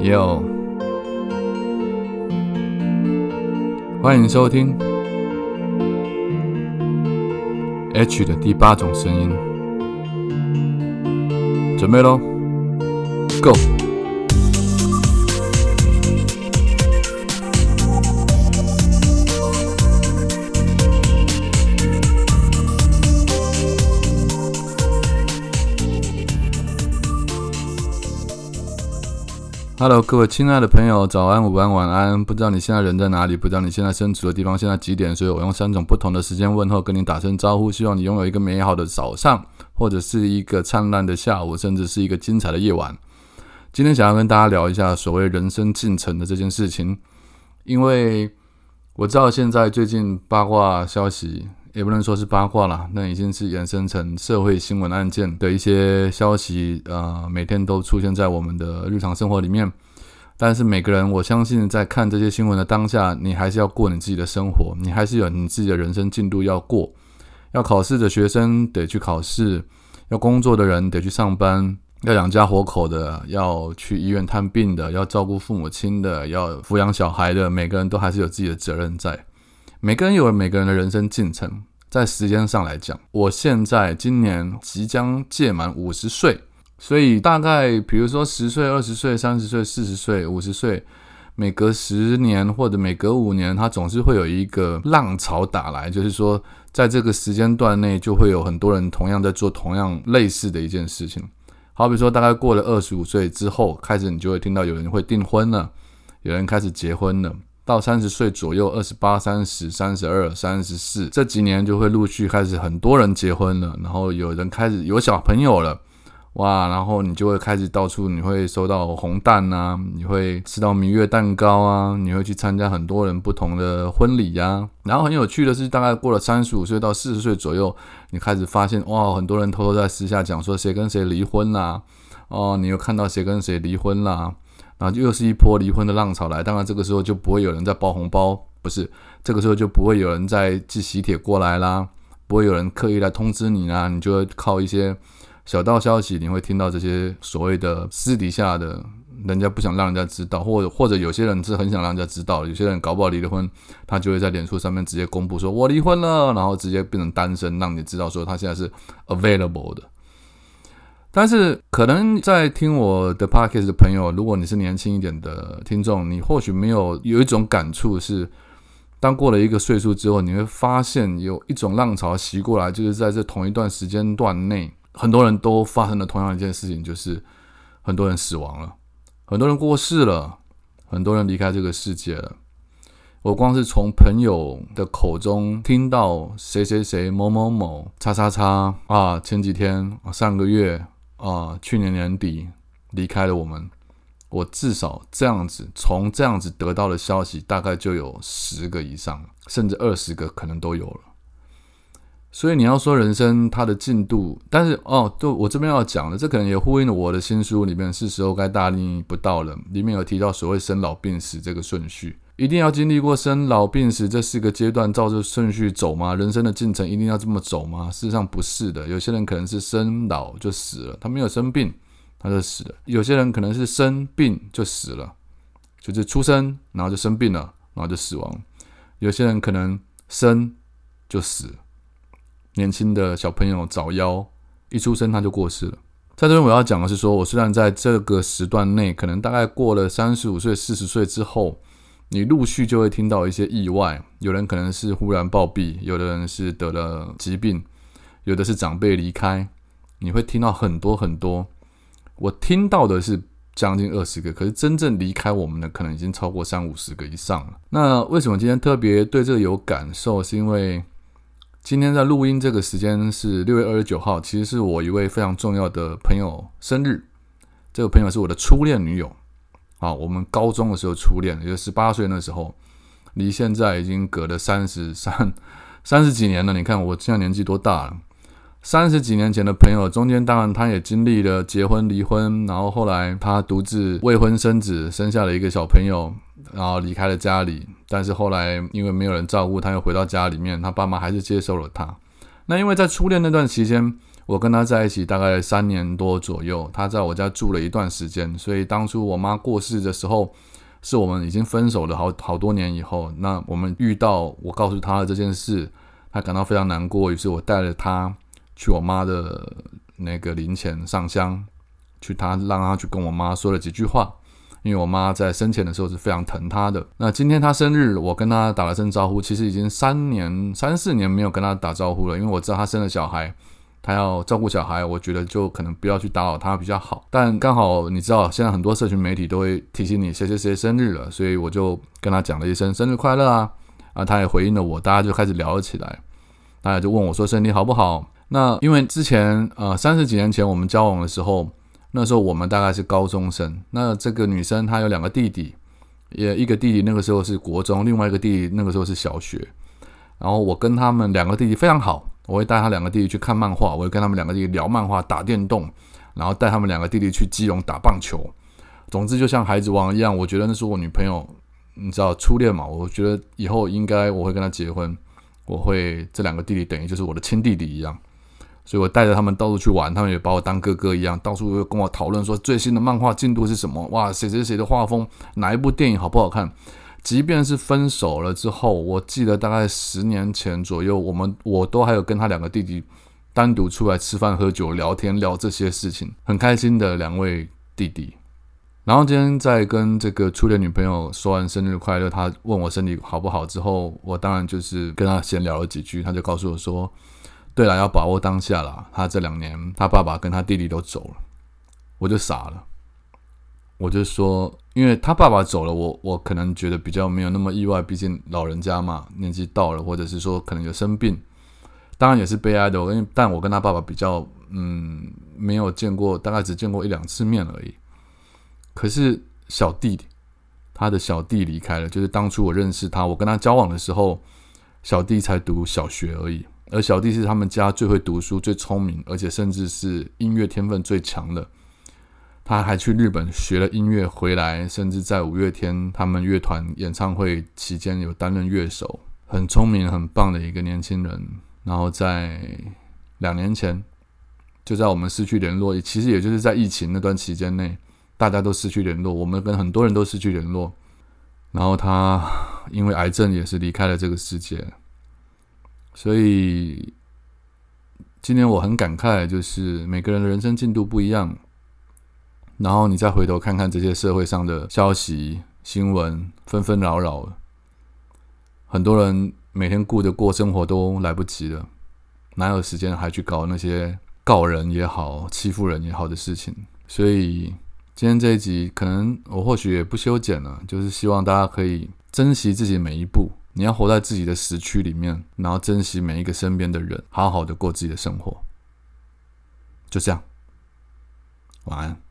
Yo，，欢迎收听 H 的第八种声音，准备喽，Go。，Go！Hello，各位亲爱的朋友，早安、午安、晚安。不知道你现在人在哪里？不知道你现在身处的地方现在几点？所以我用三种不同的时间问候，跟你打声招呼。希望你拥有一个美好的早上，或者是一个灿烂的下午，甚至是一个精彩的夜晚。今天想要跟大家聊一下所谓人生进程的这件事情，因为我知道现在最近八卦消息。也不能说是八卦了，那已经是衍生成社会新闻案件的一些消息，呃，每天都出现在我们的日常生活里面。但是每个人，我相信在看这些新闻的当下，你还是要过你自己的生活，你还是有你自己的人生进度要过。要考试的学生得去考试，要工作的人得去上班，要养家活口的，要去医院探病的，要照顾父母亲的，要抚养小孩的，每个人都还是有自己的责任在。每个人有每个人的人生进程。在时间上来讲，我现在今年即将届满五十岁，所以大概比如说十岁、二十岁、三十岁、四十岁、五十岁，每隔十年或者每隔五年，它总是会有一个浪潮打来，就是说在这个时间段内，就会有很多人同样在做同样类似的一件事情。好比说，大概过了二十五岁之后，开始你就会听到有人会订婚了，有人开始结婚了。到三十岁左右，二十八、三十、三十二、三十四，这几年就会陆续开始很多人结婚了，然后有人开始有小朋友了，哇，然后你就会开始到处你会收到红蛋啊，你会吃到明月蛋糕啊，你会去参加很多人不同的婚礼呀。然后很有趣的是，大概过了三十五岁到四十岁左右，你开始发现哇，很多人偷偷在私下讲说谁跟谁离婚啦，哦，你又看到谁跟谁离婚啦。然后又是一波离婚的浪潮来，当然这个时候就不会有人在包红包，不是这个时候就不会有人在寄喜帖过来啦，不会有人刻意来通知你啦，你就会靠一些小道消息，你会听到这些所谓的私底下的，人家不想让人家知道，或者或者有些人是很想让人家知道，有些人搞不好离了婚，他就会在脸书上面直接公布说我离婚了，然后直接变成单身，让你知道说他现在是 available 的。但是，可能在听我的 podcast 的朋友，如果你是年轻一点的听众，你或许没有有一种感触是，当过了一个岁数之后，你会发现有一种浪潮袭过来，就是在这同一段时间段内，很多人都发生了同样一件事情，就是很多人死亡了，很多人过世了，很多人离开这个世界了。我光是从朋友的口中听到谁谁谁某某某叉叉叉啊，前几天上个月。啊，去年年底离开了我们，我至少这样子从这样子得到的消息，大概就有十个以上，甚至二十个可能都有了。所以你要说人生它的进度，但是哦，就我这边要讲的，这可能也呼应了我的新书里面，是时候该大逆不道了。里面有提到所谓生老病死这个顺序。一定要经历过生老病死这四个阶段，照着顺序走吗？人生的进程一定要这么走吗？事实上不是的。有些人可能是生老就死了，他没有生病他就死了；有些人可能是生病就死了，就是出生然后就生病了，然后就死亡；有些人可能生就死，年轻的小朋友早夭，一出生他就过世了。在这边我要讲的是说，我虽然在这个时段内，可能大概过了三十五岁、四十岁之后。你陆续就会听到一些意外，有人可能是忽然暴毙，有的人是得了疾病，有的是长辈离开，你会听到很多很多。我听到的是将近二十个，可是真正离开我们的可能已经超过三五十个以上了。那为什么今天特别对这个有感受？是因为今天在录音这个时间是六月二十九号，其实是我一位非常重要的朋友生日，这个朋友是我的初恋女友。啊，我们高中的时候初恋，也就十八岁那时候，离现在已经隔了三十三三十几年了。你看我现在年纪多大了？三十几年前的朋友，中间当然他也经历了结婚、离婚，然后后来他独自未婚生子，生下了一个小朋友，然后离开了家里。但是后来因为没有人照顾，他又回到家里面，他爸妈还是接受了他。那因为在初恋那段期间，我跟他在一起大概三年多左右，他在我家住了一段时间，所以当初我妈过世的时候，是我们已经分手了好好多年以后，那我们遇到我告诉他的这件事，他感到非常难过，于是我带着他去我妈的那个灵前上香，去他让他去跟我妈说了几句话。因为我妈在生前的时候是非常疼她的。那今天她生日，我跟她打了声招呼。其实已经三年、三四年没有跟她打招呼了，因为我知道她生了小孩，他要照顾小孩，我觉得就可能不要去打扰他比较好。但刚好你知道，现在很多社群媒体都会提醒你谁谁谁生日了，所以我就跟他讲了一声生日快乐啊！啊，他也回应了我，大家就开始聊了起来。大家就问我说身体好不好？那因为之前呃三十几年前我们交往的时候。那时候我们大概是高中生，那这个女生她有两个弟弟，也一个弟弟那个时候是国中，另外一个弟弟那个时候是小学。然后我跟他们两个弟弟非常好，我会带他两个弟弟去看漫画，我会跟他们两个弟弟聊漫画、打电动，然后带他们两个弟弟去基隆打棒球。总之就像孩子王一样，我觉得那是我女朋友，你知道初恋嘛？我觉得以后应该我会跟她结婚，我会这两个弟弟等于就是我的亲弟弟一样。所以我带着他们到处去玩，他们也把我当哥哥一样，到处跟我讨论说最新的漫画进度是什么？哇，谁谁谁的画风，哪一部电影好不好看？即便是分手了之后，我记得大概十年前左右，我们我都还有跟他两个弟弟单独出来吃饭、喝酒、聊天，聊这些事情，很开心的两位弟弟。然后今天在跟这个初恋女朋友说完生日快乐，他问我身体好不好之后，我当然就是跟他闲聊了几句，他就告诉我说。对了，要把握当下了。他这两年，他爸爸跟他弟弟都走了，我就傻了。我就说，因为他爸爸走了，我我可能觉得比较没有那么意外，毕竟老人家嘛，年纪到了，或者是说可能有生病，当然也是悲哀的。因为但我跟他爸爸比较，嗯，没有见过，大概只见过一两次面而已。可是小弟弟，他的小弟离开了，就是当初我认识他，我跟他交往的时候，小弟才读小学而已。而小弟是他们家最会读书、最聪明，而且甚至是音乐天分最强的。他还去日本学了音乐回来，甚至在五月天他们乐团演唱会期间有担任乐手，很聪明、很棒的一个年轻人。然后在两年前，就在我们失去联络，其实也就是在疫情那段期间内，大家都失去联络，我们跟很多人都失去联络。然后他因为癌症也是离开了这个世界。所以今年我很感慨，就是每个人的人生进度不一样。然后你再回头看看这些社会上的消息、新闻，纷纷扰扰，很多人每天顾着过生活都来不及了，哪有时间还去搞那些告人也好、欺负人也好的事情？所以今天这一集，可能我或许也不修剪了，就是希望大家可以珍惜自己每一步。你要活在自己的时区里面，然后珍惜每一个身边的人，好好的过自己的生活。就这样，晚安。